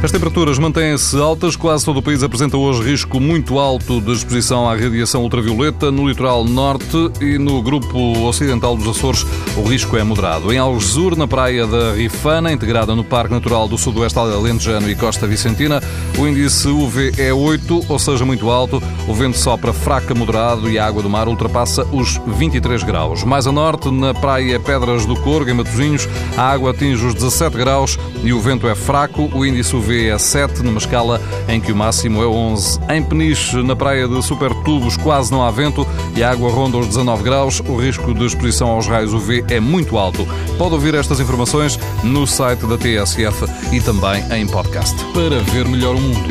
As temperaturas mantêm-se altas, quase todo o país apresenta hoje risco muito alto de exposição à radiação ultravioleta. No litoral norte e no grupo ocidental dos Açores, o risco é moderado. Em Algesur, na praia da Rifana, integrada no Parque Natural do Sudoeste Alentejano e Costa Vicentina, o índice UV é 8, ou seja, muito alto. O vento sopra fraca moderado e a água do mar ultrapassa os 23 graus. Mais a norte, na praia Pedras do Corgo, em Matosinhos, a água atinge os 17 graus e o vento é fraco. O índice UV UV é 7, numa escala em que o máximo é 11. Em Peniche, na praia de Supertubos, quase não há vento e a água ronda os 19 graus. O risco de exposição aos raios UV é muito alto. Pode ouvir estas informações no site da TSF e também em podcast. Para ver melhor o mundo,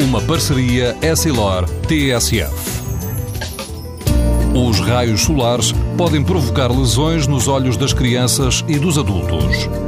uma parceria Essilor-TSF. Os raios solares podem provocar lesões nos olhos das crianças e dos adultos.